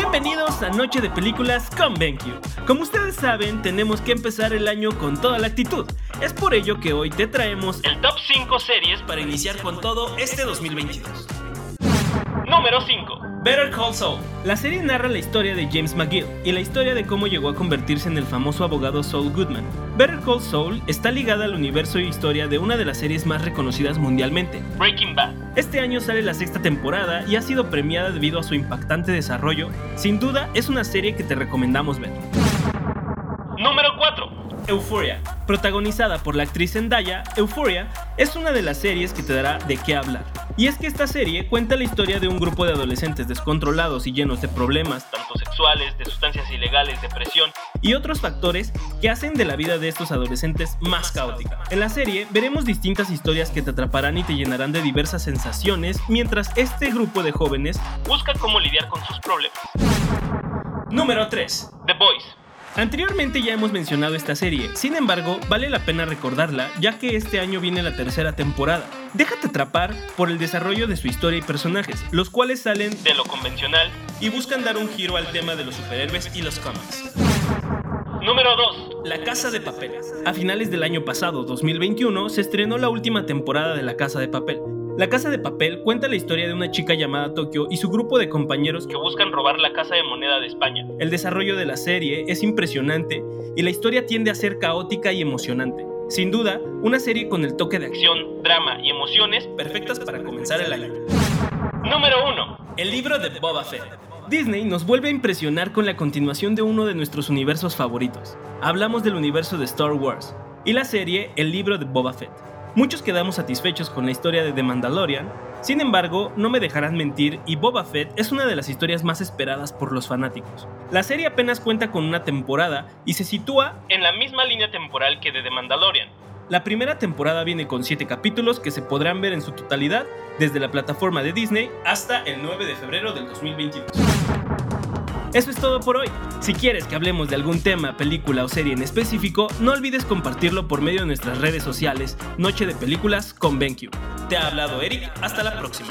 Bienvenidos a Noche de Películas con BenQ. Como ustedes saben, tenemos que empezar el año con toda la actitud. Es por ello que hoy te traemos el top 5 series para iniciar con todo este 2022. Número 5. Better Call Saul. La serie narra la historia de James McGill y la historia de cómo llegó a convertirse en el famoso abogado Saul Goodman. Better Call Saul está ligada al universo y historia de una de las series más reconocidas mundialmente, Breaking Bad. Este año sale la sexta temporada y ha sido premiada debido a su impactante desarrollo. Sin duda, es una serie que te recomendamos ver. Número 4. Euphoria. Protagonizada por la actriz Zendaya, Euphoria es una de las series que te dará de qué hablar. Y es que esta serie cuenta la historia de un grupo de adolescentes descontrolados y llenos de problemas, tanto sexuales, de sustancias ilegales, depresión y otros factores que hacen de la vida de estos adolescentes más caótica. En la serie veremos distintas historias que te atraparán y te llenarán de diversas sensaciones mientras este grupo de jóvenes busca cómo lidiar con sus problemas. Número 3. The Boys. Anteriormente ya hemos mencionado esta serie, sin embargo, vale la pena recordarla ya que este año viene la tercera temporada. Déjate atrapar por el desarrollo de su historia y personajes, los cuales salen de lo convencional y buscan dar un giro al tema de los superhéroes y los cómics. Número 2. La Casa de Papel. A finales del año pasado, 2021, se estrenó la última temporada de La Casa de Papel, la Casa de Papel cuenta la historia de una chica llamada Tokio y su grupo de compañeros que buscan robar la Casa de Moneda de España. El desarrollo de la serie es impresionante y la historia tiende a ser caótica y emocionante. Sin duda, una serie con el toque de acción, drama y emociones perfectas para comenzar el año. Número 1. El libro de Boba Fett. Disney nos vuelve a impresionar con la continuación de uno de nuestros universos favoritos. Hablamos del universo de Star Wars y la serie El libro de Boba Fett. Muchos quedamos satisfechos con la historia de The Mandalorian, sin embargo, no me dejarán mentir y Boba Fett es una de las historias más esperadas por los fanáticos. La serie apenas cuenta con una temporada y se sitúa en la misma línea temporal que de The Mandalorian. La primera temporada viene con 7 capítulos que se podrán ver en su totalidad desde la plataforma de Disney hasta el 9 de febrero del 2022. Eso es todo por hoy. Si quieres que hablemos de algún tema, película o serie en específico, no olvides compartirlo por medio de nuestras redes sociales Noche de Películas con BenQ. Te ha hablado Eric, hasta la próxima.